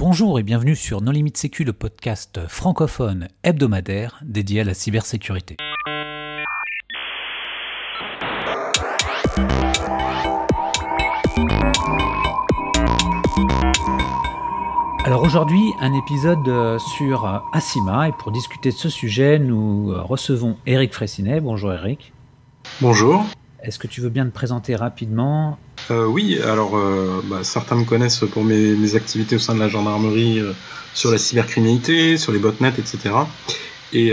Bonjour et bienvenue sur No Limit Sécu, le podcast francophone hebdomadaire dédié à la cybersécurité. Alors aujourd'hui, un épisode euh, sur euh, Asima et pour discuter de ce sujet, nous euh, recevons Eric Fressinet. Bonjour Eric. Bonjour. Est-ce que tu veux bien te présenter rapidement? Euh, Oui, alors euh, bah, certains me connaissent pour mes, activités au sein de la gendarmerie euh, sur la cybercriminalité, sur les botnets, etc. Et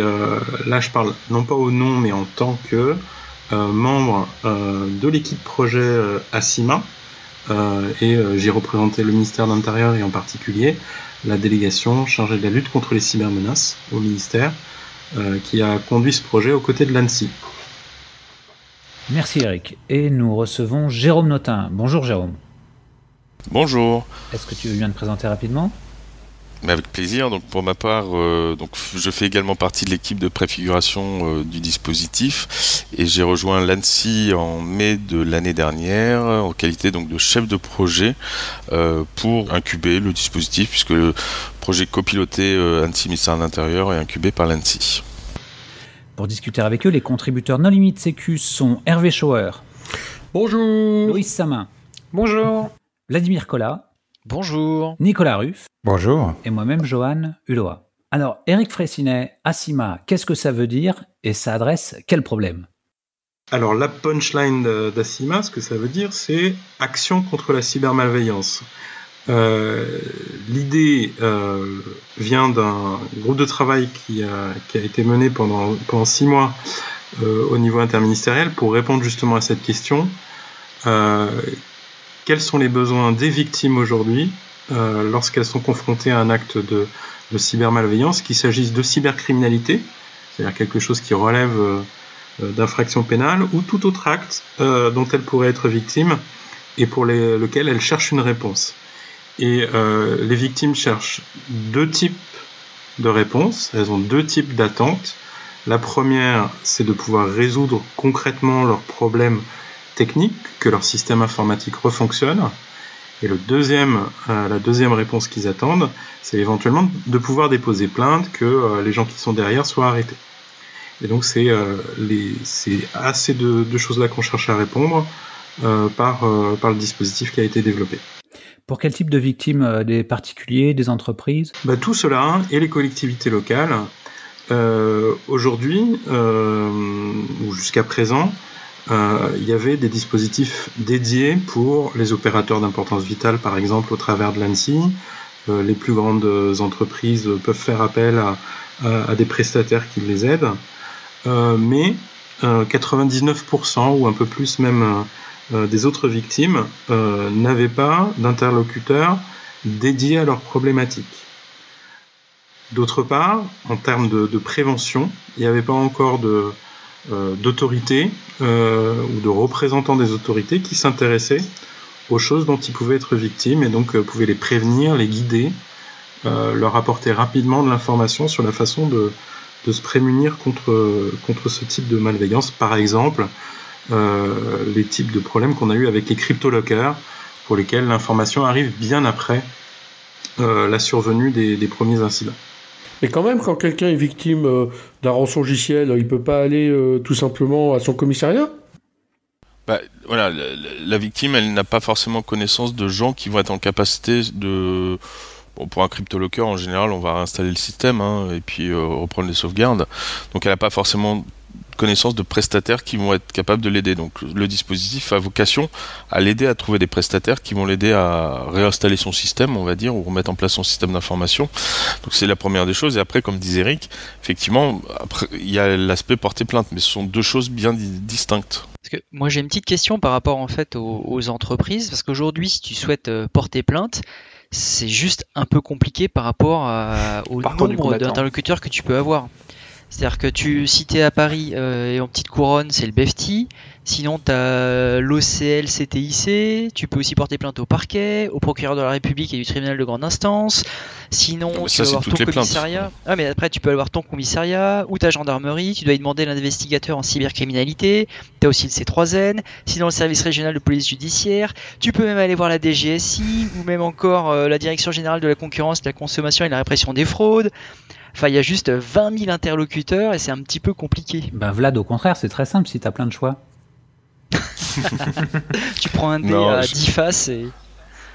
là, je parle non pas au nom, mais en tant que membre de l'équipe projet Asima, euh, et j'ai représenté le ministère de l'Intérieur et en particulier la délégation chargée de la lutte contre les cybermenaces au ministère qui a conduit ce projet aux côtés de l'ANSI. Merci Eric. Et nous recevons Jérôme Notin. Bonjour Jérôme. Bonjour. Est-ce que tu veux bien te présenter rapidement? Mais avec plaisir. Donc pour ma part, euh, donc je fais également partie de l'équipe de préfiguration euh, du dispositif et j'ai rejoint l'ANSI en mai de l'année dernière en qualité donc de chef de projet euh, pour incuber le dispositif puisque le projet copiloté ANSI ministère de l'Intérieur est incubé par l'ANSI. Pour discuter avec eux, les contributeurs non limite sécu sont Hervé Schauer. Bonjour. Louis Samin. Bonjour. Vladimir Collat. Bonjour. Nicolas Ruff. Bonjour. Et moi-même, Johan Hulot. Alors, Eric Fressinet, Asima, qu'est-ce que ça veut dire et ça adresse quel problème? Alors, la punchline d'Asima, ce que ça veut dire, c'est action contre la cybermalveillance. Euh, L'idée euh, vient d'un groupe de travail qui a, été mené pendant, six mois euh, au niveau interministériel pour répondre justement à cette question. Quels sont les besoins des victimes aujourd'hui lorsqu'elles sont confrontées à un acte de, cybermalveillance, qu'il s'agisse de cybercriminalité, c'est-à-dire quelque chose qui relève d'infraction pénale, ou tout autre acte dont elles pourraient être victimes et pour les, lequel elles cherchent une réponse. Et euh, les victimes cherchent deux types de réponses, elles ont deux types d'attentes. La première, c'est de pouvoir résoudre concrètement leurs problèmes technique, que leur système informatique refonctionne. Et le deuxième, euh, la deuxième réponse qu'ils attendent, c'est éventuellement de pouvoir déposer plainte, que euh, les gens qui sont derrière soient arrêtés. Et donc c'est euh, à ces deux, choses-là qu'on cherche à répondre euh, par, par le dispositif qui a été développé. Pour quel type de victimes Des particuliers, des entreprises? Bah, Tout cela et les collectivités locales. Aujourd'hui, ou jusqu'à présent, euh, il y avait des dispositifs dédiés pour les opérateurs d'importance vitale, par exemple au travers de l'ANSI. Euh, les plus grandes entreprises peuvent faire appel à, des prestataires qui les aident, euh, mais 99% ou un peu plus même des autres victimes n'avaient pas d'interlocuteurs dédiés à leurs problématiques. D'autre part, en termes de, prévention, il n'y avait pas encore de, euh, euh, ou de représentants des autorités qui s'intéressaient aux choses dont ils pouvaient être victimes et donc euh, pouvaient les prévenir, les guider, euh, leur apporter rapidement de l'information sur la façon de, de se prémunir contre, contre ce type de malveillance. Par exemple, euh, les types de problèmes qu'on a eu avec les cryptolockers pour lesquels l'information arrive bien après euh, la survenue des, des premiers incidents. Et quand même, quand quelqu'un est victime euh, d'un rançongiciel, il peut pas aller euh, tout simplement à son commissariat? Bah, voilà, la, la, victime, elle n'a pas forcément connaissance de gens qui vont être en capacité de. Bon, pour un cryptolocker, en général, on va réinstaller le système hein, et puis euh, reprendre les sauvegardes. Donc, elle n'a pas forcément connaissance de prestataires qui vont être capables de l'aider. Donc le dispositif a vocation à l'aider à trouver des prestataires qui vont l'aider à réinstaller son système, on va dire, ou remettre en place son système d'information. Donc c'est la première des choses. Et après, comme disait Eric, effectivement, après, il y a l'aspect porter plainte, mais ce sont deux choses bien distinctes. Parce que moi j'ai une petite question par rapport en fait aux, aux entreprises, parce qu'aujourd'hui, si tu souhaites euh, porter plainte, c'est juste un peu compliqué par rapport à, au par nombre d'interlocuteurs que tu peux avoir. C'est-à-dire que tu, si tu es à Paris euh, et en petite couronne, c'est le BEFTI. Sinon, tu as l'OCL CTIC. Tu peux aussi porter plainte au parquet, au procureur de la République et du tribunal de grande instance. Sinon, mais tu ça, vas c'est avoir ton plaintes. commissariat. Ah, mais après, tu peux avoir ton commissariat ou ta gendarmerie. Tu dois y demander l'investigateur en cybercriminalité. Tu as aussi le C3N. Sinon, le service régional de police judiciaire. Tu peux même aller voir la DGSI ou même encore euh, la Direction générale de la concurrence, de la consommation et de la répression des fraudes. Enfin, il y a juste 20 000 interlocuteurs et c'est un petit peu compliqué. Ben Vlad, au contraire, c'est très simple si t'as plein de choix. Tu prends un dé Non, à je- 10 faces et.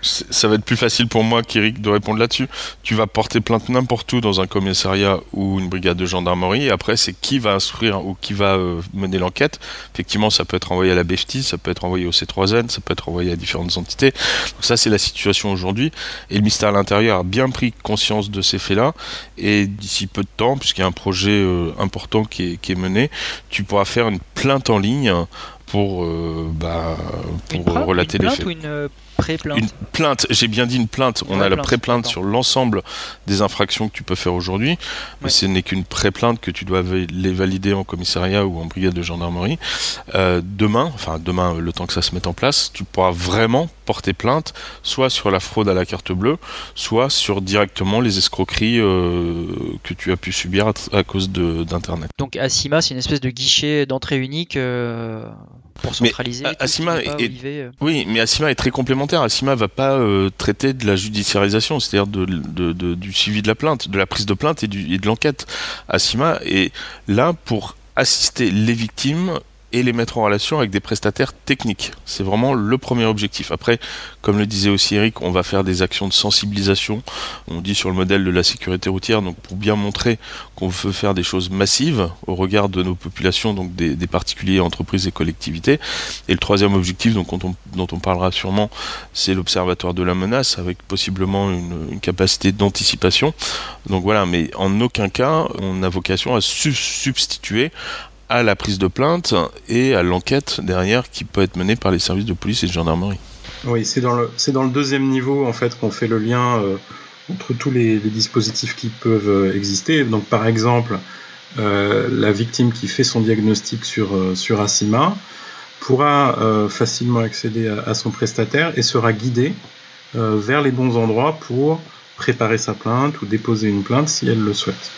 Ça va être plus facile pour moi qu'Eric de répondre là-dessus. Tu vas porter plainte n'importe où dans un commissariat ou une brigade de gendarmerie. Et après, c'est qui va instruire ou qui va euh, mener l'enquête. Effectivement, ça peut être envoyé à la BFT, ça peut être envoyé au C3N, ça peut être envoyé à différentes entités. Donc ça, c'est la situation aujourd'hui. Et le ministère de l'Intérieur a bien pris conscience de ces faits-là. Et d'ici peu de temps, puisqu'il y a un projet euh, important qui est, qui est mené, tu pourras faire une plainte en ligne pour, euh, bah, Une, relater une les faits. ou une pré-plainte Une plainte, j'ai bien dit une plainte. On Ouais, a la plainte, pré-plainte sur l'ensemble des infractions que tu peux faire aujourd'hui, mais ce n'est qu'une pré-plainte que tu dois les valider en commissariat ou en brigade de gendarmerie. Euh, demain, enfin demain, le temps que ça se mette en place, tu pourras vraiment porter plainte, soit sur la fraude à la carte bleue, soit sur directement les escroqueries euh, que tu as pu subir à, à cause de- d'Internet. Donc Asima, c'est une espèce de guichet d'entrée unique euh, pour Mais, centraliser. Tout Asima est- OIV, euh. Oui, mais Asima est très complémentaire. Asima va pas euh, traiter de la judiciarisation, c'est-à-dire de, de- de- du suivi de la plainte, de la prise de plainte et, du, et de l'enquête. Asima est là pour assister les victimes et les mettre en relation avec des prestataires techniques. C'est vraiment le premier objectif. Après, comme le disait aussi Eric, on va faire des actions de sensibilisation. On dit sur le modèle de la sécurité routière, donc pour bien montrer qu'on veut faire des choses massives au regard de nos populations, donc des, particuliers, entreprises et collectivités. Et le troisième objectif, donc, dont, on, parlera sûrement, c'est l'observatoire de la menace, avec possiblement une, une capacité d'anticipation. Donc voilà, mais en aucun cas, on a vocation à su- substituer à la prise de plainte et à l'enquête derrière qui peut être menée par les services de police et de gendarmerie. Oui, c'est dans le c'est dans le deuxième niveau en fait qu'on fait le lien euh, entre tous les, dispositifs qui peuvent euh, exister. Donc par exemple, euh, la victime qui fait son diagnostic sur euh, sur Asima pourra facilement accéder à, son prestataire et sera guidée vers les bons endroits pour préparer sa plainte ou déposer une plainte si elle le souhaite.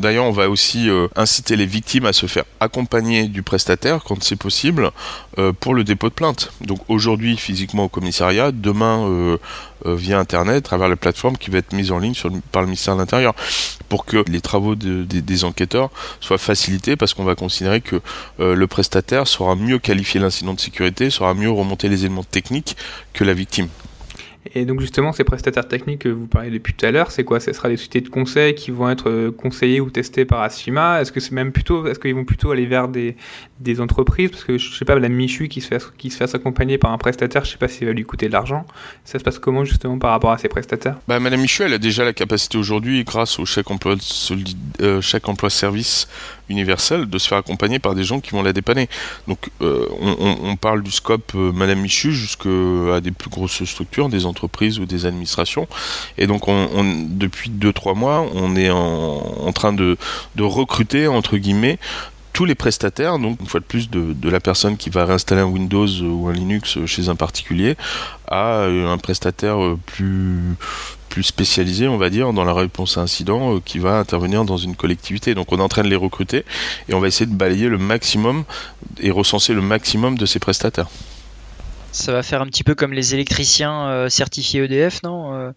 D'ailleurs, on va aussi euh, inciter les victimes à se faire accompagner du prestataire quand c'est possible euh, pour le dépôt de plainte. Donc aujourd'hui physiquement au commissariat, demain euh, via Internet, à travers la plateforme qui va être mise en ligne par le ministère de l'Intérieur, pour que les travaux de- des- enquêteurs soient facilités, parce qu'on va considérer que le prestataire saura mieux qualifier l'incident de sécurité, saura mieux remonter les éléments techniques que la victime. Et donc justement, ces prestataires techniques que vous parlez depuis tout à l'heure, c'est quoi? Ce sera des sociétés de conseil qui vont être euh, conseillées ou testées par Asima Est-ce que c'est même plutôt, est-ce qu'ils vont plutôt aller vers des, des entreprises? Parce que je sais pas, la Michu qui se fait qui se accompagner par un prestataire, je sais pas s'il va lui coûter de l'argent. Ça se passe comment justement par rapport à ces prestataires? Bah, Madame Michu, elle a déjà la capacité aujourd'hui, grâce au chèque emploi, solide- euh, chèque emploi service universel, de se faire accompagner par des gens qui vont la dépanner. Donc, euh, on, parle du scope euh, Madame Michu jusqu'à des plus grosses structures, des entreprises ou des administrations. Et donc, on, depuis 2-3 mois, on est en, train de, recruter, entre guillemets, tous les prestataires, donc une fois de plus de, la personne qui va réinstaller un Windows ou un Linux chez un particulier, à euh, un prestataire plus plus spécialisé, on va dire, dans la réponse à incident euh, qui va intervenir dans une collectivité. Donc on est en train de les recruter et on va essayer de balayer le maximum et recenser le maximum de ces prestataires. Ça va faire un petit peu comme les électriciens euh, certifiés EDF, non Euh,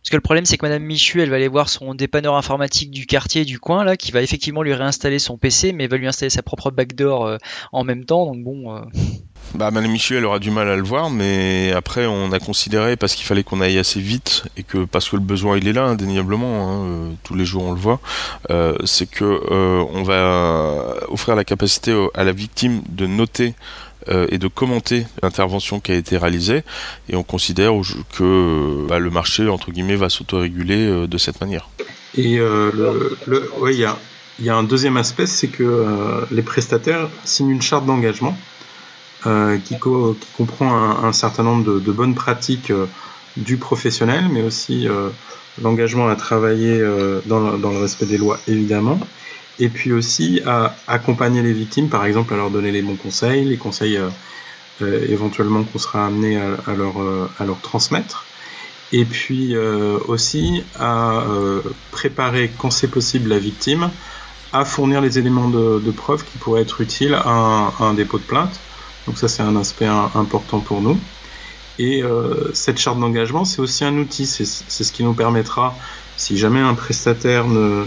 Parce que le problème, c'est que Madame Michu, elle va aller voir son dépanneur informatique du quartier, du coin, là, qui va effectivement lui réinstaller son PC, mais va lui installer sa propre backdoor en même temps. Donc bon, Bah, Madame Michu, elle aura du mal à le voir, mais après, on a considéré, parce qu'il fallait qu'on aille assez vite, et que parce que le besoin, il est là, indéniablement, hein, euh, tous les jours on le voit, euh, c'est que euh, on va offrir la capacité à la victime de noter et de commenter l'intervention qui a été réalisée, et on considère que bah, le marché, entre guillemets, va s'autoréguler de cette manière. Et le, le- il y a, un deuxième aspect, c'est que les prestataires signent une charte d'engagement qui, co- qui comprend un, certain nombre de, bonnes pratiques euh, du professionnel, mais aussi l'engagement à travailler dans le, respect des lois, évidemment, et puis aussi à accompagner les victimes, par exemple à leur donner les bons conseils, les conseils éventuellement qu'on sera amené à, leur, transmettre et puis euh, aussi à euh, préparer quand c'est possible la victime à fournir les éléments de preuve qui pourraient être utiles à un, dépôt de plainte. Donc ça c'est un aspect important pour nous. Et euh, cette charte d'engagement c'est aussi un outil, c'est ce qui nous permettra, si jamais un prestataire ne,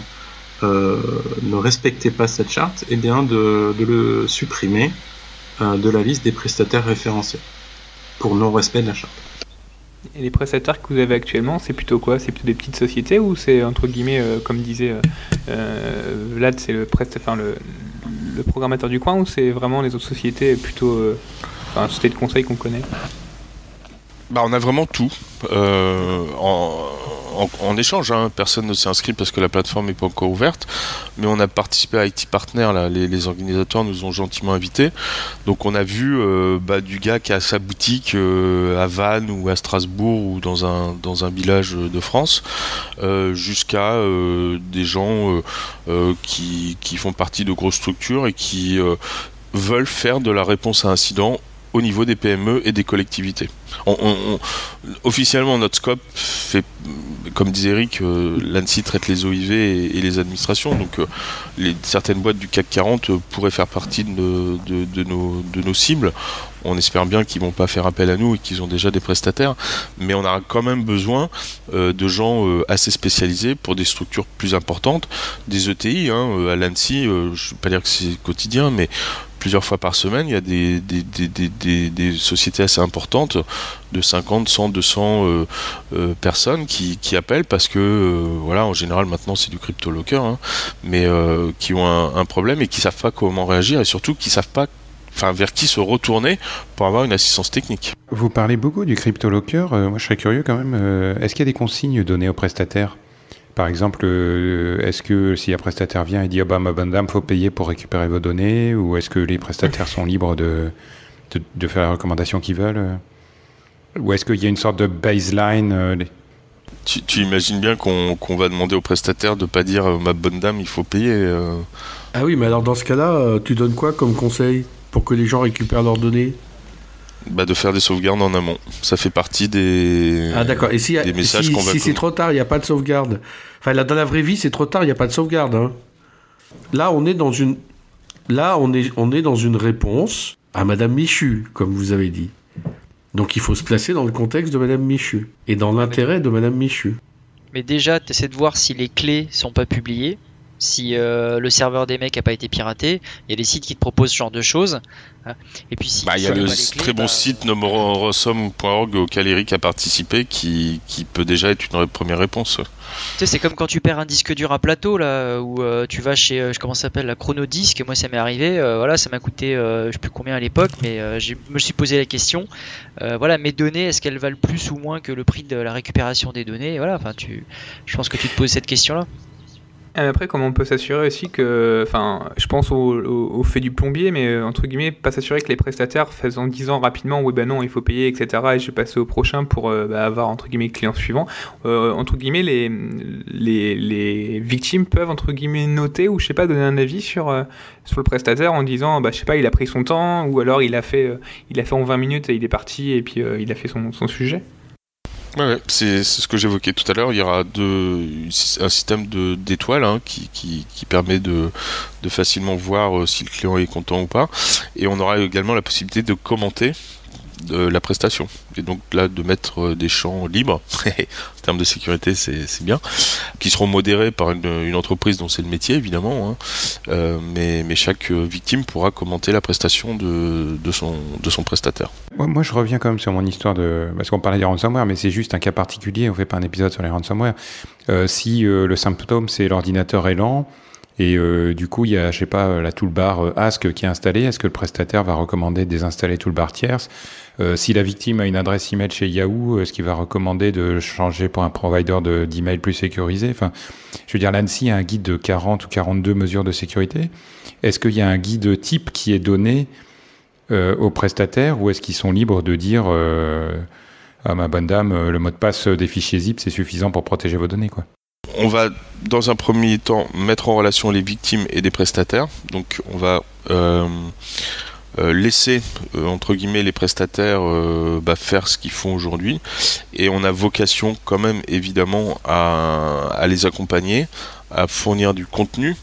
ne respectait pas cette charte, eh bien de, de le supprimer de la liste des prestataires référencés pour non-respect de la charte. Et les prestataires que vous avez actuellement, c'est plutôt quoi? C'est plutôt des petites sociétés ou c'est entre guillemets, euh, comme disait euh, euh, Vlad, c'est le, enfin, le, le, programmateur du coin ou c'est vraiment les autres sociétés plutôt, euh, enfin, de conseil qu'on connaît? Bah, on a vraiment tout. en, en, échange. Hein. Personne ne s'est inscrit parce que la plateforme n'est pas encore ouverte. Mais on a participé à IT Partner. Là. Les, organisateurs nous ont gentiment invités. Donc on a vu euh, bah, du gars qui a sa boutique euh, à Vannes ou à Strasbourg ou dans un, village de France, euh, jusqu'à des gens qui, qui font partie de grosses structures et qui veulent faire de la réponse à incident au niveau des PME et des collectivités. officiellement, notre scope fait, comme disait Eric, euh, l'ANSI traite les OIV et, les administrations, donc euh, certaines boîtes du CAC 40 pourraient faire partie de, nos, cibles. On espère bien qu'ils vont pas faire appel à nous et qu'ils ont déjà des prestataires, mais on a quand même besoin euh, de gens assez spécialisés pour des structures plus importantes, des ETI. Hein, à l'ANSI, je ne vais pas dire que c'est quotidien, mais plusieurs fois par semaine, il y a des, sociétés assez importantes de 50, 100, 200 personnes qui, appellent parce que, euh, voilà, en général maintenant c'est du crypto locker, hein, mais euh, qui ont un, problème et qui savent pas comment réagir et surtout qui savent pas vers qui se retourner pour avoir une assistance technique. Vous parlez beaucoup du crypto locker. Euh, moi, je serais curieux quand même. Est-ce qu'il y a des consignes données aux prestataires? Par exemple, euh, est-ce que si un prestataire vient et dit ah bah ma bonne dame faut payer pour récupérer vos données, ou est-ce que les prestataires sont libres de, de, faire la recommandation qu'ils veulent, euh ou est-ce qu'il y a une sorte de baseline euh, tu, imagines bien qu'on va demander au prestataire de pas dire ma bonne dame il faut payer. Ah oui, mais alors dans ce cas-là, tu donnes quoi comme conseil pour que les gens récupèrent leurs données? Bah, de faire des sauvegardes en amont. Ça fait partie des, ah, d'accord. Et si, des messages qu'on va Si c'est trop tard, il n'y a pas de sauvegarde. Enfin, là, dans la vraie vie, c'est trop tard, il n'y a pas de sauvegarde. Hein. Là, on est dans une. Là, on est, on est dans une réponse à Madame Michu, comme vous avez dit. Donc il faut se placer dans le contexte de Madame Michu et dans l'intérêt de Madame Michu. Mais déjà, tu essaies de voir si les clés sont pas publiées si euh, le serveur des mecs a pas été piraté, il y a des sites qui te proposent ce genre de choses. Et puis si bah, il y a le très bon bah, site nomorosom.org auquel Eric a participé qui, qui, peut déjà être une première réponse. Tu sais, c'est comme quand tu perds un disque dur à plateau là, où euh, tu vas chez, euh, comment ça s'appelle, la Chronodisc. Moi, ça m'est arrivé. voilà, ça m'a coûté, je sais plus combien à l'époque, mais je me suis posé la question. voilà, mes données, est-ce qu'elles valent plus ou moins que le prix de la récupération des données? Voilà, enfin, tu, je pense que tu te poses cette question là. Après, comment on peut s'assurer aussi que, enfin, je pense au, fait du plombier, mais euh, entre guillemets, pas s'assurer que les prestataires faisant en disant rapidement, oui ben non, il faut payer, etc. Et je vais passer au prochain pour euh, bah, avoir entre guillemets client suivant. Euh, entre guillemets, les, les, les, victimes peuvent entre guillemets noter ou je sais pas donner un avis sur sur le prestataire en disant, bah je sais pas, il a pris son temps ou alors il a fait il a fait en 20 minutes et il est parti et puis il a fait son, son sujet. C'est ce que j'évoquais tout à l'heure. Il y aura un système d'étoiles hein, qui, permet de, de facilement voir euh, si le client est content ou pas. Et on aura également la possibilité de commenter de la prestation. Et donc là, de mettre euh, des champs libres, en termes de sécurité, c'est bien, qui seront modérés par une, entreprise dont c'est le métier, évidemment, hein. euh, mais, mais, chaque victime pourra commenter la prestation de, de, son, de son prestataire. Moi, je reviens quand même sur mon histoire de... Parce qu'on parlait des ransomware, mais c'est juste un cas particulier, on fait pas un épisode sur les ransomware. Euh, si le symptôme, c'est l'ordinateur est lent, et euh, du coup, il y a, je sais pas, la toolbar euh, Ask qui est installée. Est-ce que le prestataire va recommander de désinstaller toolbar tierce? Euh, Si la victime a une adresse email chez Yahoo, est-ce qu'il va recommander de changer pour un provider d'email plus sécurisé? Enfin, je veux dire, l'ANSI a un guide de 40 ou 42 mesures de sécurité. Est-ce qu'il y a un guide type qui est donné aux prestataires ou est-ce qu'ils sont libres de dire à ma bonne dame, le mot de passe des fichiers zip, c'est suffisant pour protéger vos données, quoi? On va, dans un premier temps, mettre en relation les victimes et des prestataires. Donc, on va euh, laisser euh, entre guillemets les prestataires euh, bah, faire ce qu'ils font aujourd'hui et on a vocation quand même évidemment à, à les accompagner à fournir du contenu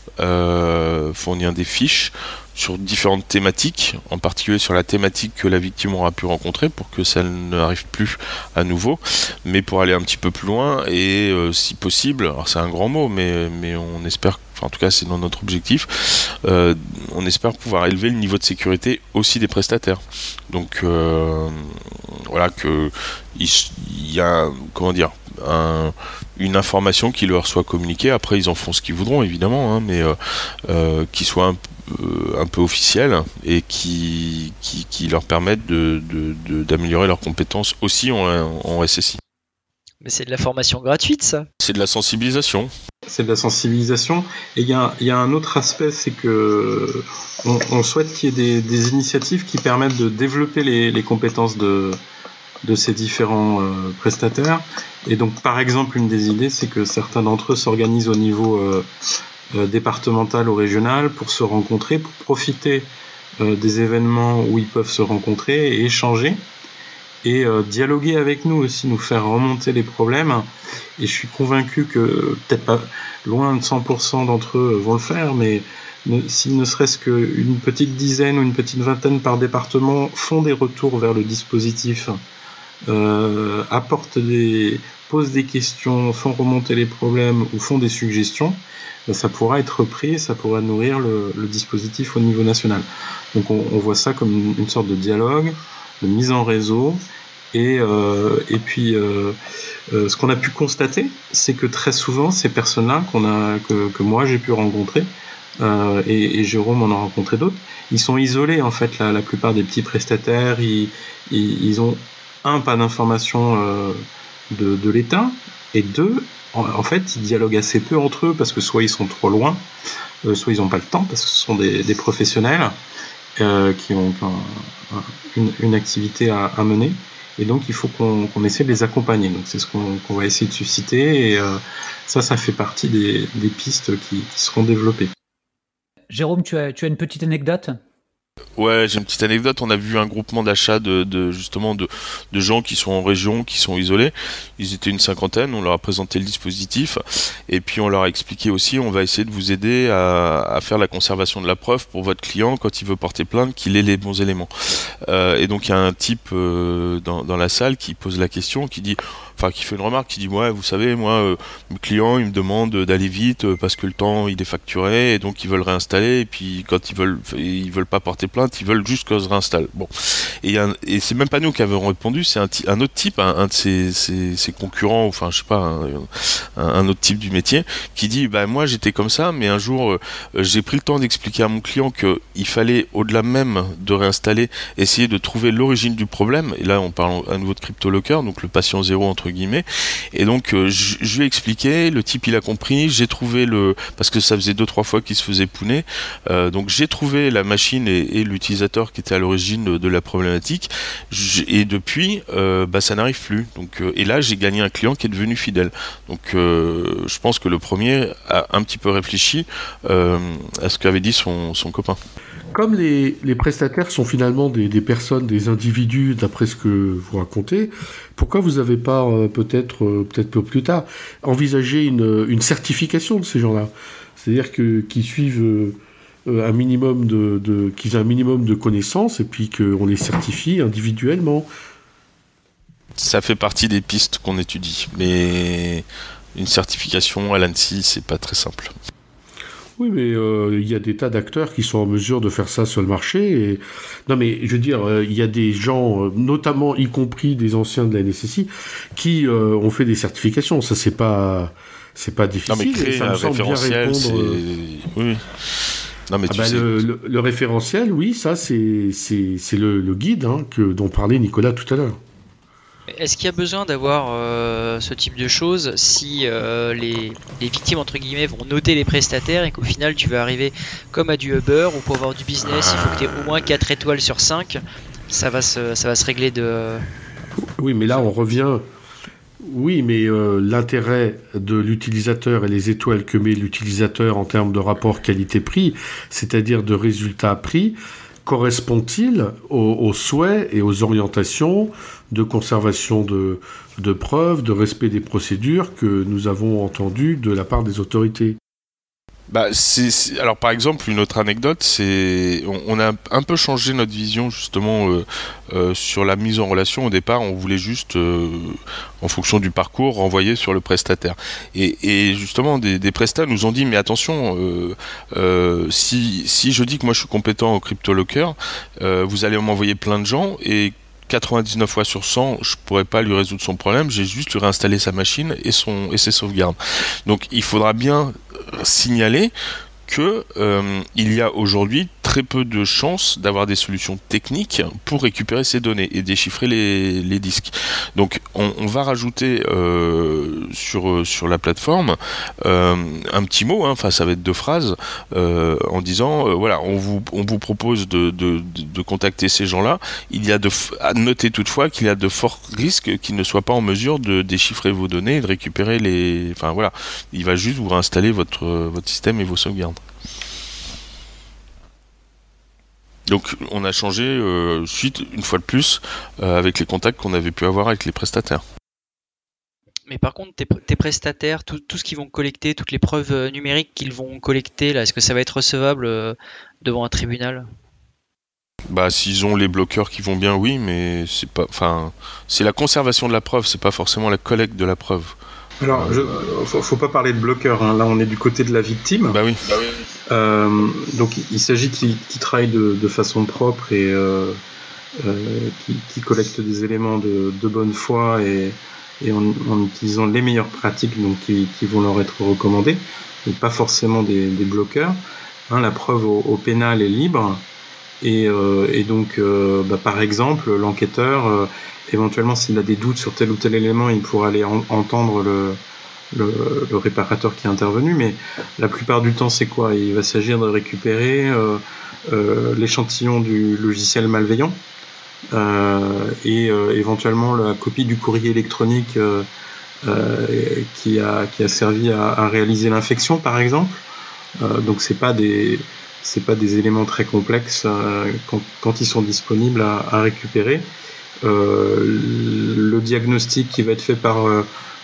fournir des fiches sur différentes thématiques, en particulier sur la thématique que la victime aura pu rencontrer pour que ça n'arrive plus à nouveau, mais pour aller un petit peu plus loin et euh, si possible, alors c'est un grand mot, mais, mais on espère, enfin en tout cas c'est dans notre objectif, euh, on espère pouvoir élever le niveau de sécurité aussi des prestataires. Donc euh, voilà que il y a comment dire un, une information qui leur soit communiquée. Après, ils en font ce qu'ils voudront, évidemment, hein, mais euh, un, euh, un peu officiel et qui, qui, leur permettent d'améliorer de, leurs compétences aussi en, en SSI. Mais c'est de la formation gratuite, ça C'est de la sensibilisation. C'est de la sensibilisation. Et il y a, y a, un autre aspect, c'est que on, souhaite qu'il y ait des, initiatives qui permettent de développer les, les compétences de, de ces différents euh, prestataires. Et donc, par exemple, une des idées, c'est que certains d'entre eux s'organisent au niveau euh, euh, départemental ou régional pour se rencontrer, pour profiter euh, des événements où ils peuvent se rencontrer et échanger et euh, dialoguer avec nous aussi, nous faire remonter les problèmes. Et je suis convaincu que peut-être pas loin de 100% d'entre eux vont le faire, mais s'il ne serait-ce qu'une petite dizaine ou une petite vingtaine par département font des retours vers le dispositif, apportent des, posent des questions, font remonter les problèmes ou font des suggestions, ça pourra être repris, ça pourra nourrir le, dispositif au niveau national. Donc on, voit ça comme une, sorte de dialogue, de mise en réseau. Et, euh, et puis euh, euh, ce qu'on a pu constater, c'est que très souvent ces personnes-là que, que moi j'ai pu rencontrer, et, et, Jérôme en a rencontré d'autres, ils sont isolés en fait. La, la plupart des petits prestataires, ils, ils, ont un pas d'information de, l'État, et deux, en, fait, ils dialoguent assez peu entre eux parce que soit ils sont trop loin, euh, soit ils n'ont pas le temps parce que ce sont des, professionnels euh, qui ont une, activité à, mener. Et donc, il faut qu'on essaie de les accompagner. Donc, c'est ce qu'on va essayer de susciter. Et euh, ça, ça fait partie des, pistes qui, seront développées. Jérôme, tu as, tu as une petite anecdote? Ouais, j'ai une petite anecdote. On a vu un groupement d'achat de, justement de, gens qui sont en région, qui sont isolés. Ils étaient une cinquantaine. On leur a présenté le dispositif et puis on leur a expliqué aussi. On va essayer de vous aider à, faire la conservation de la preuve pour votre client quand il veut porter plainte, qu'il ait les bons éléments. Euh, et donc il y a un type euh, dans, la salle qui pose la question, qui dit enfin qui fait une remarque qui dit ouais vous savez moi euh, mes clients ils me demandent d'aller vite euh, parce que le temps il est facturé et donc ils veulent réinstaller et puis quand ils veulent ils veulent pas porter plainte ils veulent juste qu'on se réinstalle. Bon. Et, et c'est même pas nous qui avons répondu c'est un, un, autre type un, de ses, ses, concurrents enfin je sais pas un, autre type du métier qui dit bah moi j'étais comme ça mais un jour euh, j'ai pris le temps d'expliquer à mon client que il fallait au-delà même de réinstaller essayer de trouver l'origine du problème. Et là on parle à nouveau de CryptoLocker donc le patient zéro entre guillemets. Et donc euh, je, lui ai expliqué, le type il a compris, j'ai trouvé le parce que ça faisait deux trois fois qu'il se faisait pouner, euh, donc j'ai trouvé la machine et, l'utilisateur qui était à l'origine de, la problématique. et depuis, euh, bah, ça n'arrive plus. Donc et là j'ai gagné un client qui est devenu fidèle. Donc je pense que le premier a un petit peu réfléchi à ce qu'avait dit son, son copain comme les, prestataires sont finalement des, personnes, des individus, d'après ce que vous racontez, pourquoi vous n'avez pas euh, peut-être euh, peut-être plus tard envisagé une, certification de ces gens-là? C'est-à-dire que qu'ils suivent euh, un minimum de, qu'ils aient un minimum de connaissances et puis qu'on les certifie individuellement. Ça fait partie des pistes qu'on étudie, mais une certification à l'ANSI, c'est pas très simple. Oui, mais euh, il y a des tas d'acteurs qui sont en mesure de faire ça sur le marché. Et... Non, mais je veux dire, euh, il y a des gens, euh, notamment y compris des anciens de la NSSI, qui ont fait des certifications. Ça, c'est pas, c'est pas difficile. Non, mais créer ça un référentiel, oui. Non, mais ah bah, le, le, référentiel, oui, ça, c'est, le, le, guide hein, que, dont parlait Nicolas tout à l'heure. Est-ce qu'il y a besoin d'avoir euh, ce type de choses si euh, les, victimes entre guillemets vont noter les prestataires et qu'au final tu vas arriver comme à du Uber où pour avoir du business il faut que tu aies au moins 4 étoiles sur 5 ça va se, ça va se régler de, Oui, mais là, on revient. Oui, mais euh, l'intérêt de l'utilisateur et les étoiles que met l'utilisateur en termes de rapport qualité-prix, c'est-à-dire de résultats prix, correspond-il aux, souhaits et aux orientations de conservation de, de preuves, de respect des procédures que nous avons entendues de la part des autorités? Bah, alors par exemple une autre anecdote, c'est on, a un peu changé notre vision justement euh, euh, sur la mise en relation. Au départ, on voulait juste, euh, en fonction du parcours, renvoyer sur le prestataire. Et, justement, des, des prestats nous ont dit mais attention, si, si je dis que moi je suis compétent au CryptoLocker, vous allez m'envoyer plein de gens 99 fois sur 100, je pourrais pas lui résoudre son problème, j'ai juste lui réinstaller sa machine et, son, et ses sauvegardes. Donc il faudra bien signaler que euh, il y a aujourd'hui très peu de chances d'avoir des solutions techniques pour récupérer ces données et déchiffrer les, disques. Donc on, va rajouter euh, sur, sur la plateforme euh, un petit mot, hein, enfin ça va être deux phrases, en disant voilà, on vous, on vous propose de, de, contacter ces gens-là. Il y a de à noter toutefois qu'il y a de forts risques qu'ils ne soient pas en mesure de déchiffrer vos données et de récupérer les. Enfin voilà, il va juste vous réinstaller votre, votre système et vos sauvegardes. Donc on a changé euh, suite une fois de plus euh, avec les contacts qu'on avait pu avoir avec les prestataires. Mais par contre, tes, prestataires, tout, ce qu'ils vont collecter, toutes les preuves euh, numériques qu'ils vont collecter, là, est-ce que ça va être recevable devant un tribunal? Bah, s'ils ont les bloqueurs qui vont bien, oui, mais c'est pas, enfin, c'est la conservation de la preuve, c'est pas forcément la collecte de la preuve. Alors, il faut, faut, pas parler de bloqueurs. Hein. Là, on est du côté de la victime. Bah oui. Bah oui. Euh, donc il s'agit qu'ils travaillent de, de, façon propre et euh, euh, qui, collectent des éléments de, de bonne foi et, et en, en, utilisant les meilleures pratiques donc qui, qui, vont leur être recommandées, et pas forcément des, des bloqueurs. Hein, la preuve au, au, pénal est libre et, euh, et donc euh, bah, par exemple l'enquêteur euh, éventuellement s'il a des doutes sur tel ou tel élément il pourra aller entendre le réparateur qui est intervenu, mais la plupart du temps, c'est quoi? Il va s'agir de récupérer l'échantillon du logiciel malveillant et éventuellement la copie du courrier électronique qui, a, servi à, réaliser l'infection, par exemple. donc, c'est pas des c'est pas des éléments très complexes quand, quand, ils sont disponibles à, récupérer. le diagnostic qui va être fait par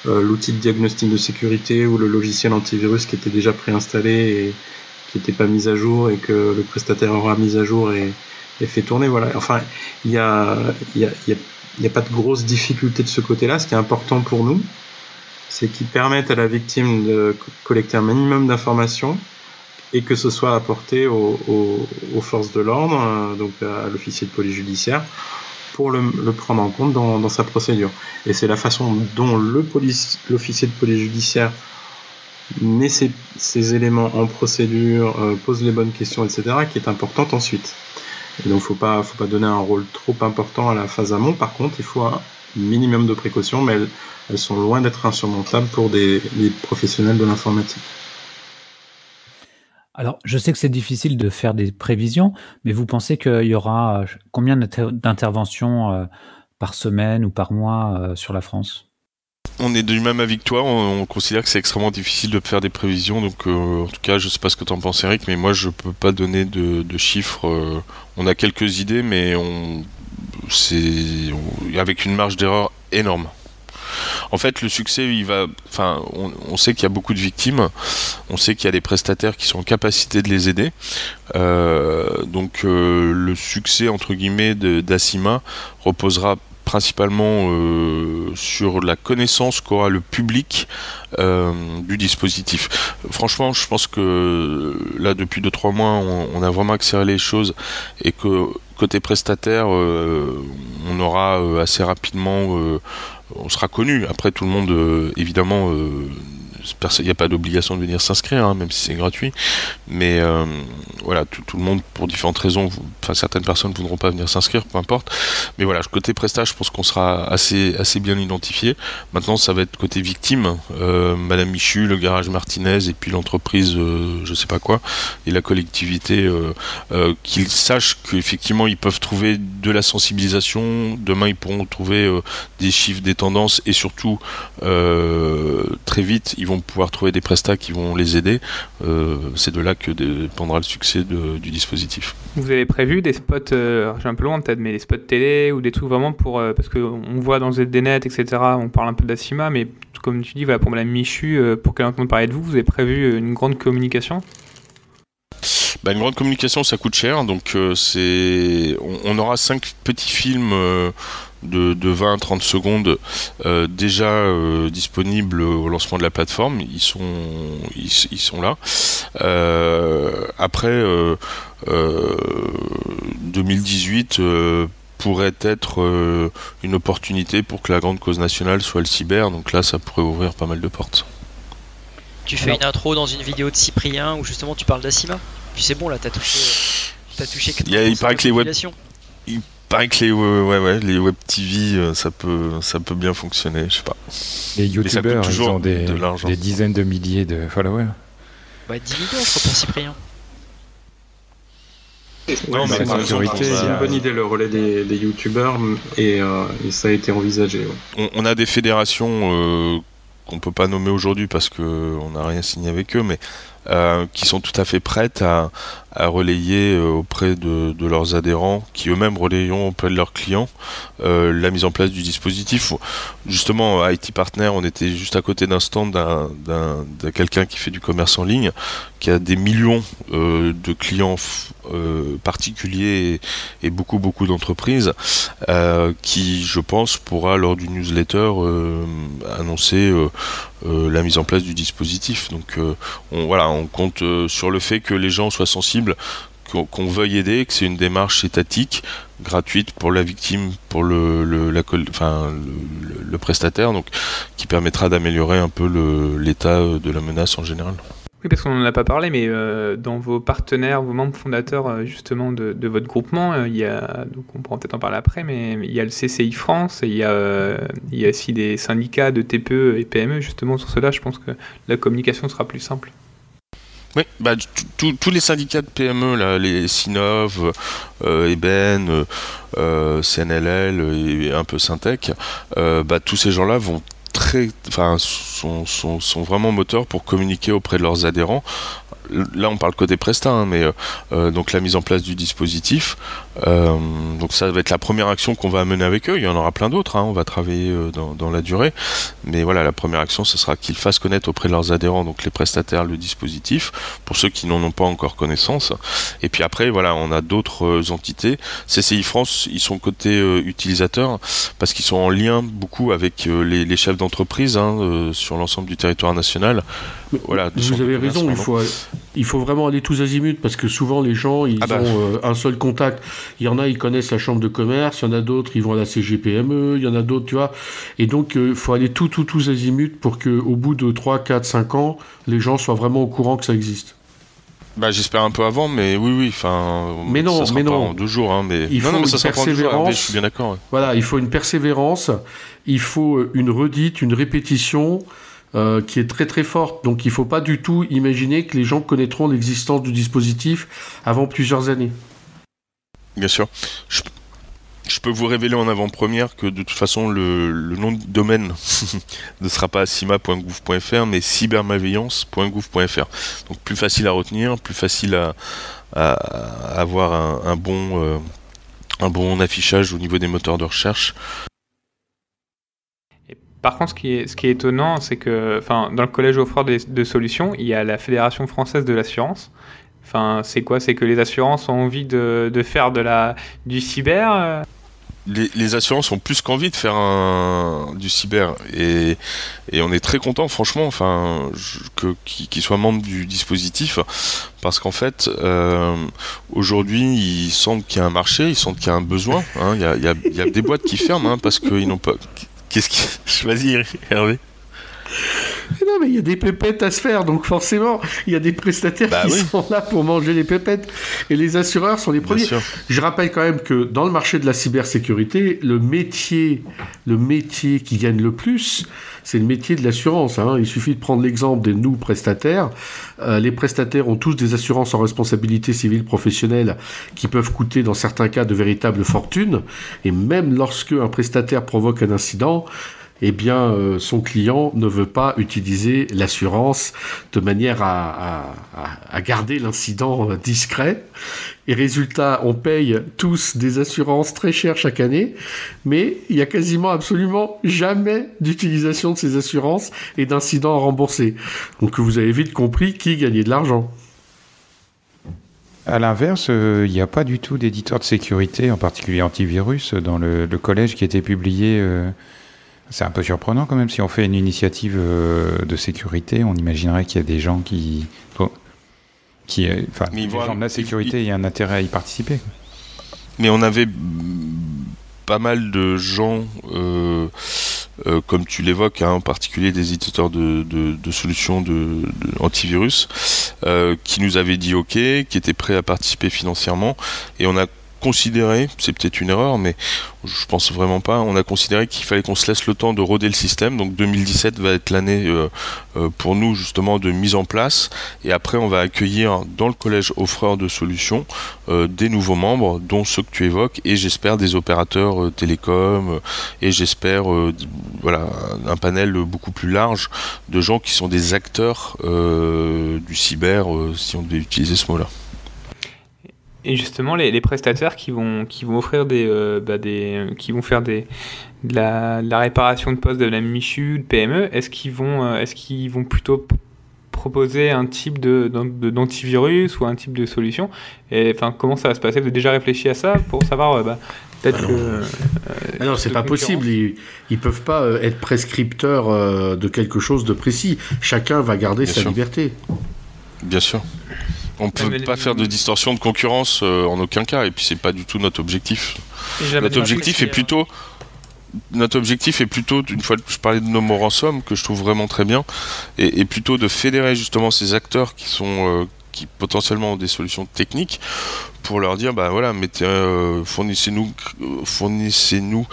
euh, l'outil de diagnostic de sécurité ou le logiciel antivirus qui était déjà préinstallé et qui n'était pas mis à jour et que le prestataire aura mis à jour et, fait tourner. Voilà. Enfin, il n'y a, y a, y a pas de grosses difficultés de ce côté-là. Ce qui est important pour nous, c'est qu'ils permettent à la victime de collecter un minimum d'informations et que ce soit apporté aux, aux forces de l'ordre, euh, donc à l'officier de police judiciaire, pour le, prendre en compte dans, sa procédure. Et c'est la façon dont le l'officier de police judiciaire met ces, éléments en procédure, euh, pose les bonnes questions, etc., qui est importante ensuite. Et donc, faut pas, faut pas donner un rôle trop important à la phase amont. Par contre, il faut un minimum de précautions, mais elles, sont loin d'être insurmontables pour des professionnels de l'informatique. Alors, je sais que c'est difficile de faire des prévisions, mais vous pensez qu'il y aura euh, combien d'interventions euh, par semaine ou par mois euh, sur la France? On est du même avis que toi, on, considère que c'est extrêmement difficile de faire des prévisions, donc en tout cas je sais pas ce que tu en penses Eric, mais moi je peux pas donner de, chiffres, on a quelques idées mais on c'est avec une marge d'erreur énorme. En fait, le succès, il va. Enfin, on, sait qu'il y a beaucoup de victimes. On sait qu'il y a des prestataires qui sont en capacité de les aider. Euh, donc, euh, le succès entre guillemets d'Asima reposera principalement euh, sur la connaissance qu'aura le public du dispositif. Franchement, je pense que là, depuis 2-3 mois, on, a vraiment accéléré les choses et que côté prestataire, on aura assez rapidement on sera connu. Après, tout le monde, euh, évidemment, euh, il n'y a pas d'obligation de venir s'inscrire, hein, même si c'est gratuit. Mais euh, voilà, tout, le monde, pour différentes raisons, enfin certaines personnes ne voudront pas venir s'inscrire, peu importe. Mais voilà, côté prestage, je pense qu'on sera assez, assez bien identifié. Maintenant, ça va être côté victime. Euh, Madame Michu, le garage Martinez, et puis l'entreprise, euh, je sais pas quoi, et la collectivité, euh, qu'ils sachent qu'effectivement, ils peuvent trouver de la sensibilisation. Demain, ils pourront trouver des chiffres, des tendances, et surtout, très vite, ils vont pouvoir trouver des prestats qui vont les aider. c'est de là que dépendra le succès de, du dispositif. Vous avez prévu des spots, euh, j'ai un peu loin peut-être, mais des spots télé ou des trucs vraiment pour. Euh, parce qu'on voit dans ZDNet, etc., on parle un peu d'Acima, mais comme tu dis, voilà, pour Madame Michu, euh, pour qu'elle entende parler de vous, vous avez prévu une grande communication? Bah, une grande communication, ça coûte cher, donc c'est, on, on, aura cinq petits films de, de 20 à 30 secondes euh, déjà euh, disponibles au lancement de la plateforme. Ils sont, ils, ils sont là. Euh, après, 2018 pourrait être une opportunité pour que la grande cause nationale soit le cyber. Donc là, ça pourrait ouvrir pas mal de portes. Tu fais une intro dans une vidéo de Cyprien où justement tu parles d'Acima. Puis c'est bon là, t'as touché, t'as touché. Il, y a, il paraît que les web, il paraît que les, ouais, ouais, les web TV, euh, ça peut, ça peut bien fonctionner, je sais pas. Les youtubeurs, ils ont des, de des, dizaines de milliers de followers. Bah, 10 millions, je crois, pour Cyprien. Non, mais c'est une bonne idée le relais des, des youtubeurs et, euh, et, ça a été envisagé. Ouais. On, on, a des fédérations euh, qu'on peut pas nommer aujourd'hui parce qu'on n'a rien signé avec eux, mais euh, qui sont tout à fait prêtes à, relayer euh, auprès de, leurs adhérents, qui eux-mêmes relayeront auprès de leurs clients euh, la mise en place du dispositif. Justement, à IT Partner, on était juste à côté d'un stand d'un quelqu'un qui fait du commerce en ligne, qui a des millions de clients particuliers et, beaucoup beaucoup d'entreprises, qui, je pense, pourra lors du newsletter annoncer la mise en place du dispositif. Donc, on, voilà, on compte sur le fait que les gens soient sensibles qu'on veuille aider, que c'est une démarche étatique, gratuite pour la victime, pour le, le, le, prestataire, donc qui permettra d'améliorer un peu l'état de la menace en général. Oui, parce qu'on n'en a pas parlé, mais euh, dans vos partenaires, vos membres fondateurs euh, justement de, votre groupement, euh, il y a, donc on pourra peut-être en parler après, mais il y a le CCI France et euh, il y a aussi des syndicats de TPE et PME justement sur cela. Je pense que la communication sera plus simple. Oui, bah, tous les syndicats de PME, là, les Sinov, euh, Eben, euh, CNLL et un peu Syntec, euh, bah, tous ces gens-là vont très, enfin, sont, sont, sont, vraiment moteurs pour communiquer auprès de leurs adhérents. Là, on parle côté Presta, hein, mais euh, donc la mise en place du dispositif. Euh, donc ça va être la première action qu'on va mener avec eux. Il y en aura plein d'autres. Hein, on va travailler euh, dans, dans, la durée, mais voilà, la première action, ce sera qu'ils fassent connaître auprès de leurs adhérents, donc les prestataires, le dispositif, pour ceux qui n'en ont pas encore connaissance. Et puis après, voilà, on a d'autres entités. CCI France, ils sont côté utilisateurs parce qu'ils sont en lien beaucoup avec les, les chefs d'entreprise hein, sur l'ensemble du territoire national. Voilà, vous avez raison, il faut, il faut vraiment aller tous azimuts parce que souvent les gens ils ah bah. ont euh, un seul contact. Il y en a ils connaissent la chambre de commerce, il y en a d'autres ils vont à la CGPME, il y en a d'autres tu vois. Et donc il euh, faut aller tout tout tous azimuts pour que au bout de 3 4 5 ans, les gens soient vraiment au courant que ça existe. Bah, j'espère un peu avant, mais oui, oui. Enfin, mais non, ça mais non. en deux jours, hein, mais il faut non, non, mais une ça persévérance. Jour, je suis bien d'accord. Ouais. Voilà, il faut une persévérance, il faut une redite, une répétition. Euh, qui est très très forte. Donc il ne faut pas du tout imaginer que les gens connaîtront l'existence du dispositif avant plusieurs années. Bien sûr. Je, peux vous révéler en avant-première que de toute façon le, nom de domaine ne sera pas cima.gouv.fr mais cybermalveillance.gouv.fr. Donc plus facile à retenir, plus facile à, avoir un bon... Euh, un bon affichage au niveau des moteurs de recherche par contre, ce qui est, étonnant, c'est que dans le collège offreur de, de, solutions, il y a la Fédération française de l'assurance. Enfin, c'est quoi? C'est que les assurances ont envie de, faire de la, du cyber? Les, assurances ont plus qu'envie de faire du cyber. Et, on est très content franchement enfin qu'ils soient membres du dispositif. Parce qu'en fait euh, aujourd'hui ils sentent qu'il y a un marché ils sentent qu'il y a un besoin hein, il, il, il y a des boîtes qui ferment hein, parce qu'ils n'ont pas Qu'est-ce qui. Vas-y, Hervé. Non, mais il y a des pépettes à se faire, donc forcément, il y a des prestataires Bah qui oui. sont là pour manger les pépettes. Et les assureurs sont les premiers. Je rappelle quand même que dans le marché de la cybersécurité, le métier, le métier qui gagne le plus, c'est le métier de l'assurance. hein. Il suffit de prendre l'exemple des nous prestataires. Euh, les prestataires ont tous des assurances en responsabilité civile professionnelle qui peuvent coûter dans certains cas de véritables fortunes. Et même lorsque un prestataire provoque un incident, eh bien, euh, son client ne veut pas utiliser l'assurance de manière à, à- garder l'incident euh, discret. Et résultat, on paye tous des assurances très chères chaque année, mais il y a quasiment absolument jamais d'utilisation de ces assurances et d'incidents à rembourser. Donc vous avez vite compris qui gagnait de l'argent. À l'inverse, euh, il n'y a pas du tout d'éditeur de sécurité, en particulier antivirus, dans le, collège qui été publié. C'est un peu surprenant quand même. Si on fait une initiative euh, de sécurité, on imaginerait qu'il y a des gens qui. qui euh, enfin, les gens de la sécurité, il y a un intérêt à y participer. Mais on avait mm, pas mal de gens, euh, euh, comme tu l'évoques, hein, en particulier des éditeurs de, de- de solutions de, de antivirus, euh, qui nous avaient dit OK, qui étaient prêts à participer financièrement, et on a considéré, c'est peut-être une erreur, mais je pense vraiment pas, on a considéré qu'il fallait qu'on se laisse le temps de roder le système, donc 2017 va être l'année euh, euh, pour nous justement de mise en place, et après on va accueillir dans le collège offreur de solutions euh, des nouveaux membres, dont ceux que tu évoques, et j'espère des opérateurs télécoms, et j'espère voilà un panel beaucoup plus large de gens qui sont des acteurs du cyber, si on devait utiliser ce mot-là. Et justement, les, les prestataires qui vont, qui vont offrir des, euh, bah, des, qui vont faire des, de la, de la réparation de postes de la Michu, de PME, est-ce qu'ils vont, euh, est-ce qu'ils vont plutôt proposer un type de, d'an- de- d'antivirus ou un type de solution? Et enfin, comment ça va se passer? Vous avez déjà réfléchi à ça pour savoir euh, bah, peut-être Ah non. que euh, Ah non, c'est pas possible. Ils, ils peuvent pas être prescripteurs euh, de quelque chose de précis. Chacun va garder Bien sa sûr. liberté. Bien sûr. On ne peut pas faire de distorsion de concurrence euh, en aucun cas, et puis c'est pas du tout notre objectif. J'avais Notre objectif est plutôt notre objectif est plutôt, une fois que je parlais de No More Ransom, que je trouve vraiment très bien, et, et plutôt de fédérer justement ces acteurs qui sont euh, qui potentiellement ont des solutions techniques pour leur dire bah voilà mettez euh, fournissez-nous euh, fournissez-nous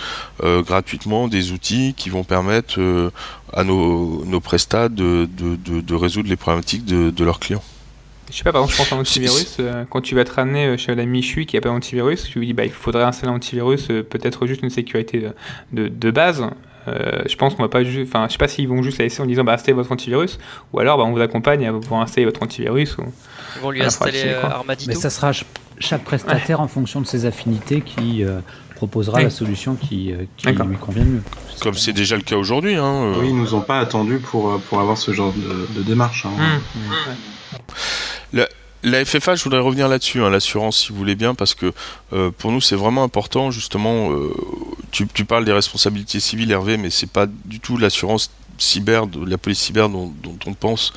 euh, gratuitement des outils qui vont permettre euh, à nos, nos prestats de, de, de, de résoudre les problématiques de, de leurs clients. Je sais pas, par exemple, je pense à un antivirus. quand tu vas te ramener chez la Michu qui a pas d'antivirus, tu lui dis bah, il faudrait installer un antivirus, peut-être juste une sécurité de base. Euh, je pense qu'on va pas juste. Enfin, je sais pas s'ils vont juste la laisser en disant bah, installez votre antivirus, ou alors bah, on vous accompagne pour installer votre antivirus. Ou... Ils vont lui Ah, installer euh, Armadito. Mais ça sera ch- chaque prestataire en fonction de ses affinités qui euh, proposera la solution qui, euh, qui lui convient le mieux. Comme c'est déjà le cas aujourd'hui. Hein, euh. Oui, ils nous ont pas attendu pour, pour avoir ce genre de, de démarche. hein. Hmm. La FFA, je voudrais revenir là-dessus, hein, l'assurance, si vous voulez bien, parce que euh, pour nous, c'est vraiment important, justement. euh, tu, tu parles des responsabilités civiles, Hervé, mais c'est pas du tout l'assurance cyber, de la police cyber dont, dont on pense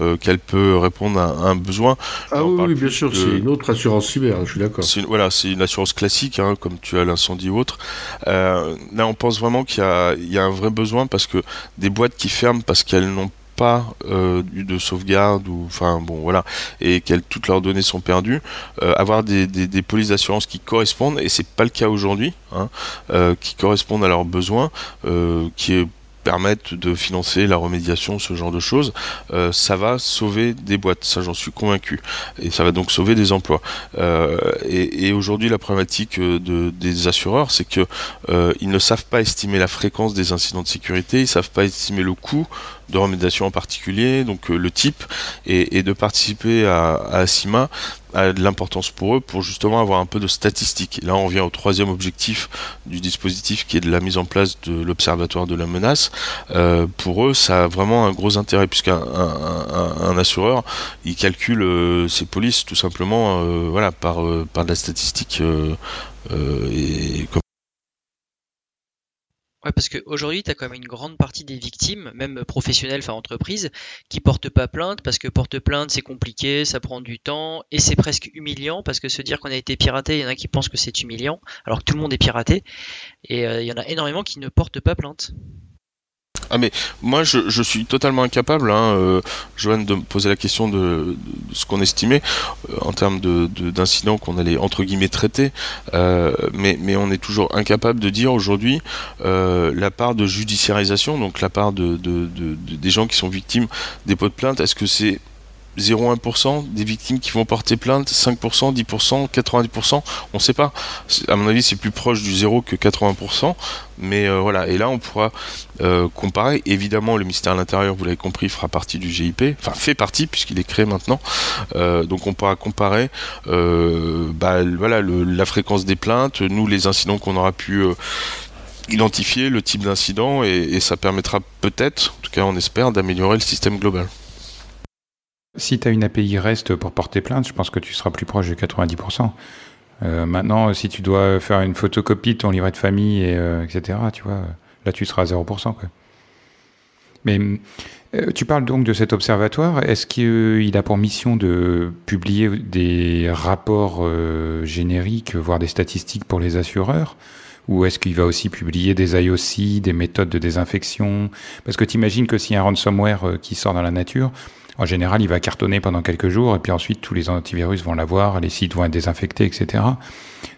euh, qu'elle peut répondre à, à un besoin. Ah oui, bien sûr, de- c'est une autre assurance cyber, je suis d'accord. C'est une, voilà, c'est une assurance classique, hein, comme tu as l'incendie ou autre. Euh, là, on pense vraiment qu'il y y a un vrai besoin parce que des boîtes qui ferment parce qu'elles n'ont pas euh, eu de sauvegarde ou enfin bon voilà et qu'elles toutes leurs données sont perdues euh, avoir des, polices d'assurance qui correspondent et c'est pas le cas aujourd'hui hein, euh, qui correspondent à leurs besoins euh, qui permettent de financer la remédiation, ce genre de choses, euh, ça va sauver des boîtes, ça j'en suis convaincu. Et ça va donc sauver des emplois. Euh, et aujourd'hui, la problématique euh, de, des assureurs, c'est que euh, ils ne savent pas estimer la fréquence des incidents de sécurité, ils savent pas estimer le coût de remédiation en particulier, donc euh, le type, et, de participer à, à Acima a de l'importance pour eux pour justement avoir un peu de statistiques. Là, on vient au troisième objectif du dispositif qui est de la mise en place de l'observatoire de la menace. Euh, pour eux, ça a vraiment un gros intérêt puisqu'un un, un- un assureur, il calcule euh, ses polices tout simplement voilà, par, par de la statistique et comme Ouais, parce qu'aujourd'hui, tu as quand même une grande partie des victimes, même professionnelles, enfin entreprises, qui portent pas plainte parce que porte plainte, c'est compliqué, ça prend du temps et c'est presque humiliant parce que se dire qu'on a été piraté, il y en a qui pensent que c'est humiliant alors que tout le monde est piraté et euh, il y en a énormément qui ne portent pas plainte. Ah mais moi je, suis totalement incapable, hein, euh, Joanne, de me poser la question de, de ce qu'on estimait euh, en termes de, de- d'incidents qu'on allait entre guillemets traiter, euh, mais, mais on est toujours incapable de dire aujourd'hui euh, la part de judiciarisation, donc la part de, de, de- de- des gens qui sont victimes des pots de plainte, est-ce que c'est 0,1% des victimes qui vont porter plainte, 5%, 10%, 90%, on ne sait pas. À mon avis, c'est plus proche du 0 que 80%, mais euh, voilà. Et là, on pourra euh, comparer. Évidemment, le ministère de l'Intérieur, vous l'avez compris, fera partie du GIP, enfin fait partie puisqu'il est créé maintenant. Euh, donc, on pourra comparer, bah, voilà, le- la fréquence des plaintes, nous, les incidents qu'on aura pu identifier, le type d'incident, et ça permettra peut-être, en tout cas, on espère, d'améliorer le système global. Si tu as une API REST pour porter plainte, je pense que tu seras plus proche de 90%. Euh, maintenant, si tu dois faire une photocopie de ton livret de famille, et, euh, etc., tu vois, là, tu seras à 0%. Quoi. Mais euh, tu parles donc de cet observatoire. Est-ce qu'il a pour mission de publier des rapports génériques, voire des statistiques pour les assureurs? Ou est-ce qu'il va aussi publier des IOC, des méthodes de désinfection? Parce que tu imagines que s'il y a un ransomware qui sort dans la nature, en général, il va cartonner pendant quelques jours et puis ensuite tous les antivirus vont l'avoir, les sites vont être désinfectés, etc.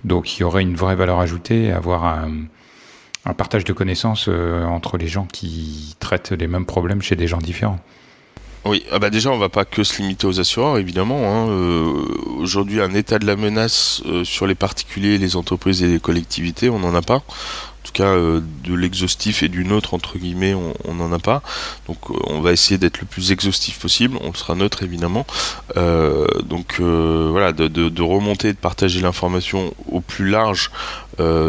Donc il y aurait une vraie valeur ajoutée à avoir un, partage de connaissances euh, entre les gens qui traitent les mêmes problèmes chez des gens différents. Oui, ah bah déjà on va pas que se limiter aux assureurs évidemment. hein. Euh, Aujourd'hui un état de la menace euh, sur les particuliers, les entreprises et les collectivités, on n'en a pas. Cas euh, de l'exhaustif et du neutre entre guillemets, on n'en a pas. Donc euh, on va essayer d'être le plus exhaustif possible. On sera neutre évidemment. Euh, donc voilà, de, de- remonter, de partager l'information au plus large,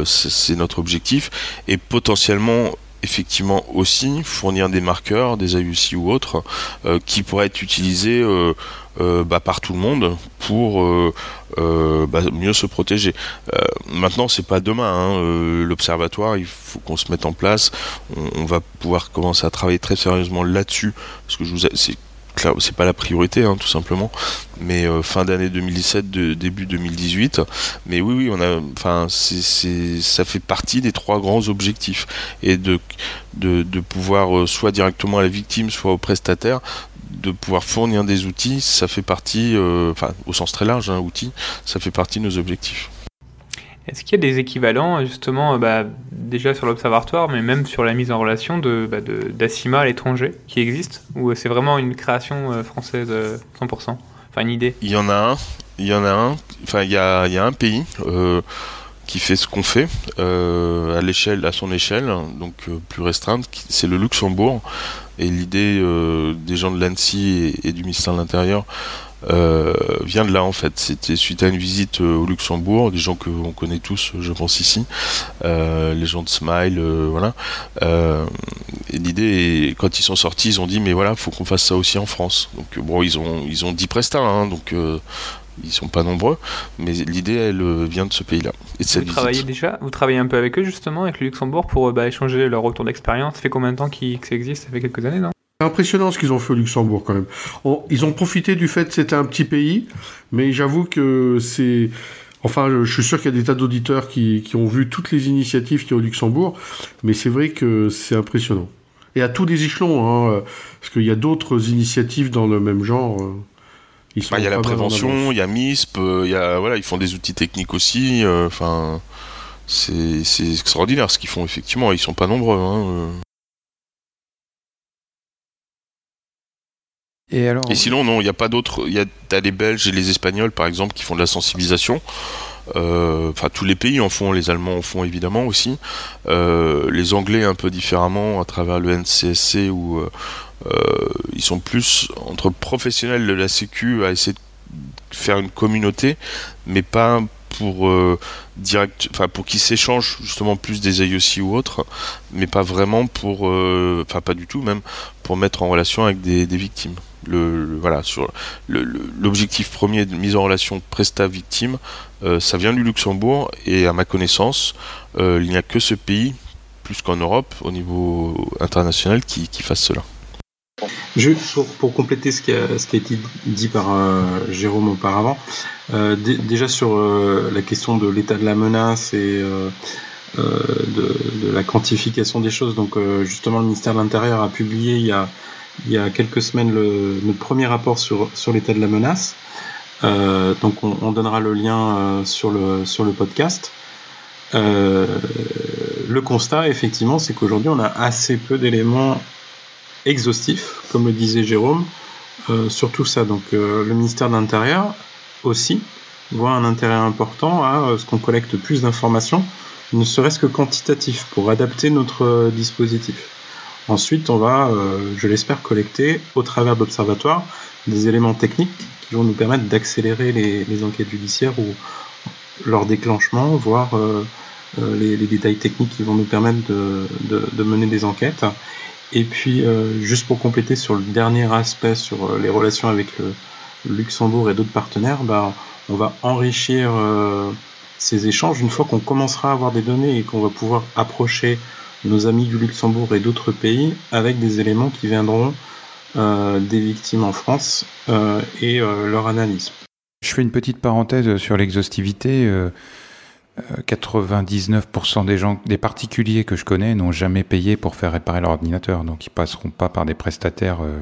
c'est notre objectif. Et potentiellement effectivement aussi fournir des marqueurs, des IUC ou autres, qui pourraient être utilisés bah, par tout le monde pour euh, euh, bah, mieux se protéger. Euh, maintenant, c'est pas demain. hein, euh, L'observatoire, il faut qu'on se mette en place. On, va pouvoir commencer à travailler très sérieusement là-dessus, parce que je vous, c'est c'est pas la priorité, hein, tout simplement. Mais euh, fin d'année 2017, de, début 2018. Mais oui, oui, on a, enfin, ça fait partie des trois grands objectifs et de de, pouvoir euh, soit directement à la victime, soit au prestataire, de pouvoir fournir des outils, ça fait partie, euh, enfin au sens très large, un outil, ça fait partie de nos objectifs. Est-ce qu'il y a des équivalents, justement, euh, bah, déjà sur l'observatoire, mais même sur la mise en relation de, bah, de- d'ACIMA à l'étranger qui existe Ou c'est vraiment une création euh, française euh, 100% Enfin, une idée Il y en a un, il y en a un, enfin il y a, il y a un pays euh, qui fait ce qu'on fait euh, à l'échelle, à son échelle, donc euh, plus restreinte, c'est le Luxembourg. Et l'idée euh, des gens de l'ANSI et, du ministère de l'Intérieur euh, vient de là en fait. C'était suite à une visite euh, au Luxembourg, des gens que on connaît tous, je pense ici, les gens de Smile, voilà. Et l'idée, quand ils sont sortis, ils ont dit mais voilà, faut qu'on fasse ça aussi en France. Donc bon, ils ont ils ont 10 prestats, hein, donc ils sont pas nombreux, mais l'idée elle euh, vient de ce pays-là et de cette Vous travaillez visite. déjà Vous travaillez un peu avec eux, justement, avec le Luxembourg, pour euh, bah, échanger leur retour d'expérience? Ça fait combien de temps que ça existe? Ça fait quelques années, non? C'est impressionnant ce qu'ils ont fait au Luxembourg quand même. On- ils ont profité du fait que c'était un petit pays, mais j'avoue que c'est... Enfin, je, je suis sûr qu'il y a des tas d'auditeurs qui, qui ont vu toutes les initiatives qu'il y a au Luxembourg, mais c'est vrai que c'est impressionnant. Et à tous les échelons, hein, euh, parce qu'il y a d'autres initiatives dans le même genre. Bah, il y a la prévention, il y a MISP, euh, il y a voilà, ils font des outils techniques aussi. euh, Enfin, c'est c'est extraordinaire ce qu'ils font effectivement. Ils sont pas nombreux. Hein, euh. Et alors Et sinon, non, il n'y a pas d'autres. Il y a t'as les Belges et les Espagnols, par exemple, qui font de la sensibilisation. Euh, Enfin, tous les pays en font, les Allemands en font évidemment aussi. Euh, les Anglais un peu différemment à travers le NCSC euh, ils sont plus entre professionnels de la Sécu à essayer de faire une communauté, mais pas pour euh, direct, enfin pour qu'ils s'échangent justement plus des IOC ou autres, mais pas vraiment pour, euh, enfin pas du tout même pour mettre en relation avec des, victimes. Le, voilà sur l'objectif premier de mise en relation presta victime, euh, ça vient du Luxembourg et à ma connaissance, euh, il n'y a que ce pays plus qu'en Europe au niveau international qui fasse cela. Juste pour, compléter ce qui, a, ce qui a été dit par euh, Jérôme auparavant, euh, dé- déjà sur euh, la question de l'état de la menace et, de, la quantification des choses. Donc justement, le ministère de l'Intérieur a publié il y a, quelques semaines le, notre premier rapport sur, l'état de la menace. donc on, on, donnera le lien sur le podcast. le constat, effectivement, c'est qu'aujourd'hui, on a assez peu d'éléments exhaustifs, comme le disait Jérôme, euh, sur tout ça. Donc euh, le ministère de l'Intérieur aussi voit un intérêt important à euh, ce qu'on collecte plus d'informations, ne serait-ce que quantitatif, pour adapter notre dispositif. Ensuite, on va, je l'espère, collecter au travers d'observatoires des éléments techniques qui vont nous permettre d'accélérer les, enquêtes judiciaires ou leur déclenchement, voire les, détails techniques qui vont nous permettre de mener des enquêtes. Et puis, euh, juste pour compléter sur le dernier aspect, sur euh, les relations avec le, Luxembourg et d'autres partenaires, bah, on va enrichir euh, ces échanges une fois qu'on commencera à avoir des données et qu'on va pouvoir approcher nos amis du Luxembourg et d'autres pays avec des éléments qui viendront des victimes en France et leur analyse. Je fais une petite parenthèse sur l'exhaustivité. 99% des gens, des particuliers que je connais n'ont jamais payé pour faire réparer leur ordinateur. Donc ils passeront pas par des prestataires euh,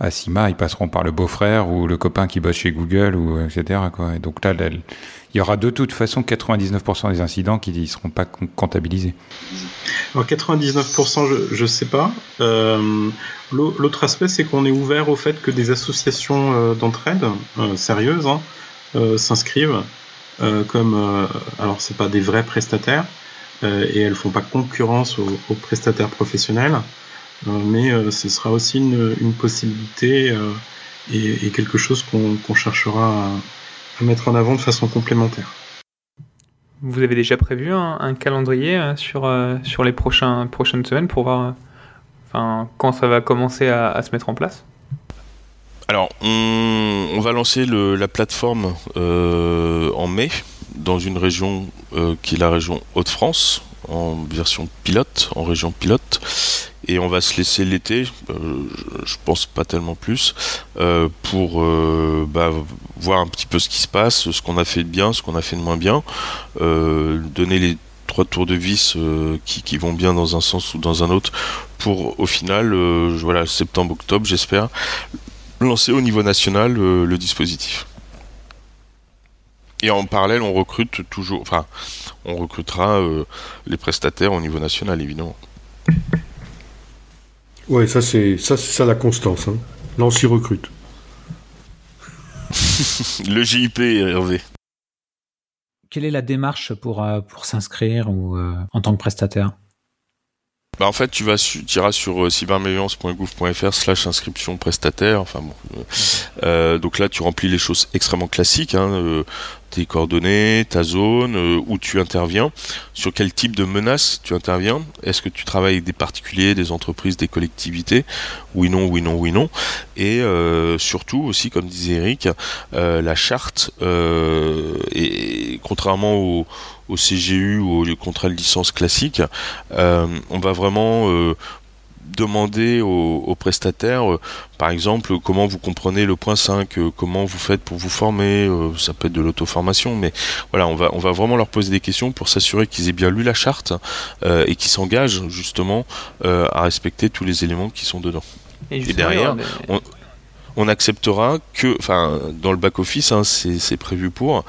à CIMA, ils passeront par le beau-frère ou le copain qui bosse chez Google ou etc. Donc là, il y aura de toute façon 99% des incidents qui ne seront pas comptabilisés. Alors 99%, je ne sais pas. Euh, l'autre aspect, c'est qu'on est ouvert au fait que des associations euh, d'entraide sérieuses hein, s'inscrivent euh, comme euh, alors c'est pas des vrais prestataires euh, et elles font pas concurrence aux, prestataires professionnels, mais ce sera aussi une, possibilité et, quelque chose qu'on cherchera à, mettre en avant de façon complémentaire. Vous avez déjà prévu un, calendrier sur, sur les prochaines semaines pour voir enfin, quand ça va commencer à se mettre en place? Alors, on, va lancer la plateforme euh, en mai dans une région euh, qui est la région Hauts-de-France, en version pilote, en région pilote. Et on va se laisser l'été, euh, je pense pas tellement plus, pour bah, voir un petit peu ce qui se passe, ce qu'on a fait de bien, ce qu'on a fait de moins bien, donner les trois tours de vis qui, qui, vont bien dans un sens ou dans un autre pour au final, voilà, septembre-octobre j'espère, lancer au niveau national euh, le dispositif. Et en parallèle, on recrute toujours, enfin, on recrutera euh, les prestataires au niveau national, évidemment. Ouais, ça c'est ça, c'est ça la constance. Hein. Là, on s'y recrute. le JIP, Hervé. Quelle est la démarche pour, euh, pour s'inscrire ou en tant que prestataire? Bah en fait, tu vas iras sur euh, cybermalveillance.gouv.fr slash inscription prestataire. Euh, euh, donc là, tu remplis les choses extrêmement classiques. Hein, euh, tes coordonnées, ta zone, où tu interviens, sur quel type de menace tu interviens. Est-ce que tu travailles avec des particuliers, des entreprises, des collectivités? Oui, non, oui, non, oui, non. Et surtout aussi, comme disait Eric, la charte, et contrairement au, au CGU ou au contrat de licence classique, on va vraiment demander aux, prestataires, euh, par exemple, comment vous comprenez le point 5, euh, comment vous faites pour vous former, euh, ça peut être de l'auto-formation, mais voilà, on va, on va vraiment leur poser des questions pour s'assurer qu'ils aient bien lu la charte et qu'ils s'engagent justement à respecter tous les éléments qui sont dedans. Et, derrière, on, acceptera que, enfin, dans le back-office, hein, c'est prévu pour,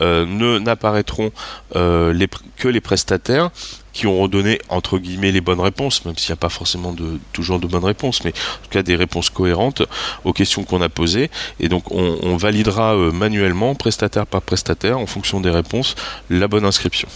ne n'apparaîtront les, que les prestataires qui ont donné entre guillemets les bonnes réponses, même s'il n'y a pas forcément de, toujours de bonnes réponses, mais en tout cas des réponses cohérentes aux questions qu'on a posées. Et donc on, validera euh, manuellement, prestataire par prestataire, en fonction des réponses, la bonne inscription.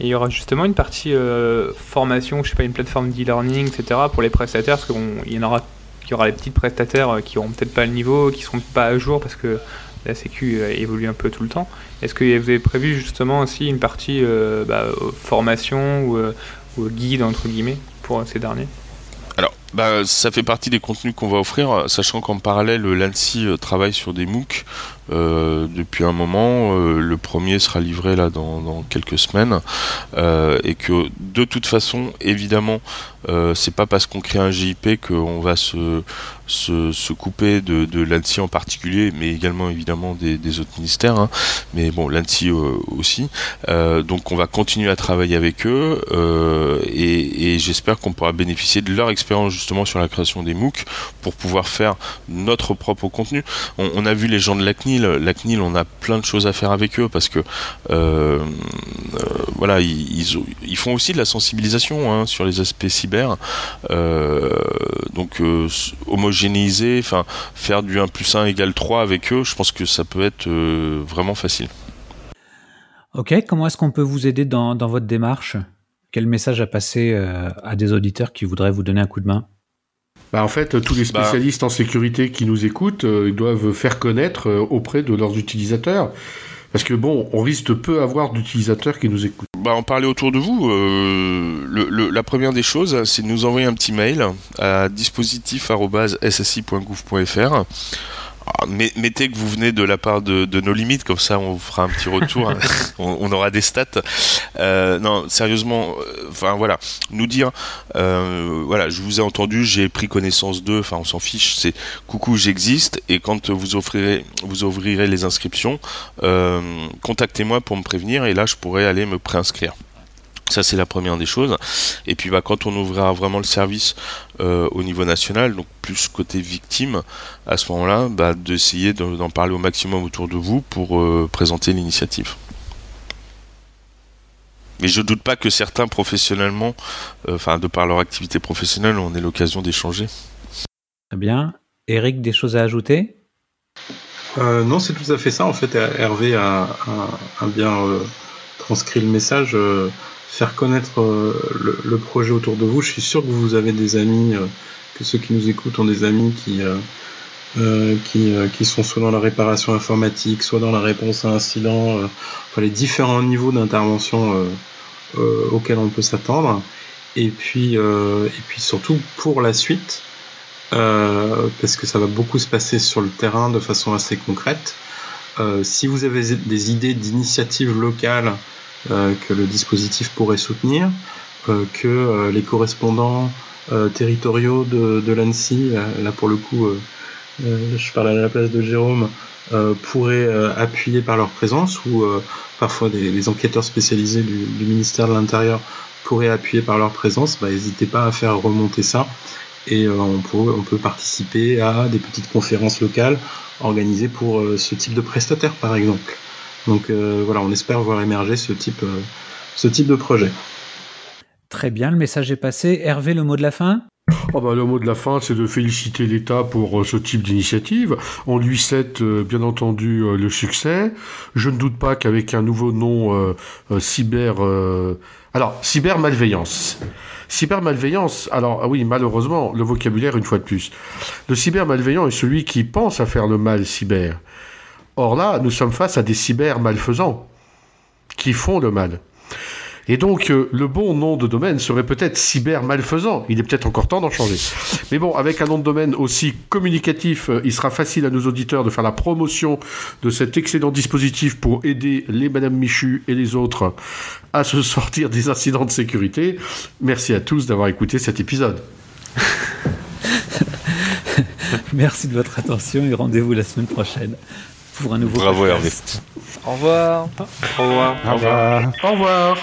Et il y aura justement une partie euh, formation, je sais pas, une plateforme d'e-learning, etc. pour les prestataires, parce qu'il y en aura, il y aura les petits prestataires euh, qui auront peut-être pas le niveau, qui seront pas à jour parce que la Sécu évolue un peu tout le temps. Est-ce que vous avez prévu justement aussi une partie euh, bah, formation ou, euh, guide entre guillemets pour ces derniers? Bah, ça fait partie des contenus qu'on va offrir, sachant qu'en parallèle, l'ANSI euh, travaille sur des MOOC depuis un moment. le premier sera livré là dans, quelques semaines. et que de toute façon, évidemment, c'est pas parce qu'on crée un JIP qu'on va se se, couper de, de l'ANSI en particulier, mais également évidemment des, autres ministères, hein. mais bon, l'ANSI euh, aussi. Euh, donc on va continuer à travailler avec eux euh, et, j'espère qu'on pourra bénéficier de leur expérience justement sur la création des MOOC pour pouvoir faire notre propre contenu. On, a vu les gens de la CNIL, la CNIL, on a plein de choses à faire avec eux parce que voilà, ils, font aussi de la sensibilisation hein, sur les aspects cyber. Donc homogénéiser, enfin faire du 1 plus 1 égale 3 avec eux, je pense que ça peut être euh, vraiment facile. Ok, comment est-ce qu'on peut vous aider dans, dans votre démarche? Quel message à passer euh, à des auditeurs qui voudraient vous donner un coup de main? Bah, en fait, tous les Bah. spécialistes en sécurité qui nous écoutent, euh, ils doivent faire connaître euh, auprès de leurs utilisateurs. Parce que bon, on risque de peu avoir d'utilisateurs qui nous écoutent. Bah, en parler autour de vous. euh, le- le- la première des choses, c'est de nous envoyer un petit mail à dispositif@ssi.gouv.fr. Ah, mettez que vous venez de la part de, de nos limites, comme ça on vous fera un petit retour, on, on aura des stats. Euh, non, sérieusement, euh, voilà, nous dire, euh, voilà, je vous ai entendu, j'ai pris connaissance d'eux, enfin on s'en fiche, c'est coucou, j'existe, et quand vous offrirez, vous ouvrirez les inscriptions, contactez-moi pour me prévenir, et là je pourrai aller me préinscrire. Ça, c'est la première des choses. Et puis, bah, quand on ouvrira vraiment le service euh, au niveau national, donc plus côté victime, à ce moment-là, bah, d'essayer de- d'en parler au maximum autour de vous pour euh, présenter l'initiative. Mais je doute pas que certains professionnellement, euh, enfin, de par leur activité professionnelle, on ait l'occasion d'échanger. Très bien. Eric, des choses à ajouter? Euh, non, c'est tout à fait ça. En fait, Hervé a, a- a bien euh, transcrit le message. Faire connaître euh, le, projet autour de vous. Je suis sûr que vous avez des amis, euh, que ceux qui nous écoutent ont des amis qui, euh, qui, qui sont soit dans la réparation informatique, soit dans la réponse à incident, enfin les différents niveaux d'intervention auxquels on peut s'attendre. Et puis, et puis surtout pour la suite, parce que ça va beaucoup se passer sur le terrain de façon assez concrète. Si vous avez des idées d'initiatives locales que le dispositif pourrait soutenir, euh, que euh, les correspondants euh, territoriaux de, de l'ANSI, là, pour le coup, euh, euh, je parle à la place de Jérôme, euh, pourraient euh, appuyer par leur présence, ou euh, parfois des, enquêteurs spécialisés du, du ministère de l'Intérieur pourraient appuyer par leur présence, bah, n'hésitez pas à faire remonter ça et euh, on, peut, on peut participer à des petites conférences locales organisées pour euh, ce type de prestataire par exemple. Donc euh, voilà, on espère voir émerger ce type, euh, ce type de projet. Très bien, le message est passé. Hervé, le mot de la fin? Oh bah, le mot de la fin, c'est de féliciter l'État pour euh, ce type d'initiative. On lui souhaite euh, bien entendu euh, le succès. Je ne doute pas qu'avec un nouveau nom euh, euh, cyber... euh, Alors, cybermalveillance. Cybermalveillance, alors ah oui, malheureusement, le vocabulaire une fois de plus. Le cybermalveillant est celui qui pense à faire le mal cyber. Or là, nous sommes face à des cybermalfaisants qui font le mal. Et donc, euh, le bon nom de domaine serait peut-être cybermalfaisant. Il est peut-être encore temps d'en changer. Mais bon, avec un nom de domaine aussi communicatif, euh, il sera facile à nos auditeurs de faire la promotion de cet excellent dispositif pour aider les Madame Michu et les autres à se sortir des incidents de sécurité. Merci à tous d'avoir écouté cet épisode. Merci de votre attention et rendez-vous la semaine prochaine pour un nouveau Bravo Hervé. podcast. Au revoir. Au revoir. Au revoir. Au revoir.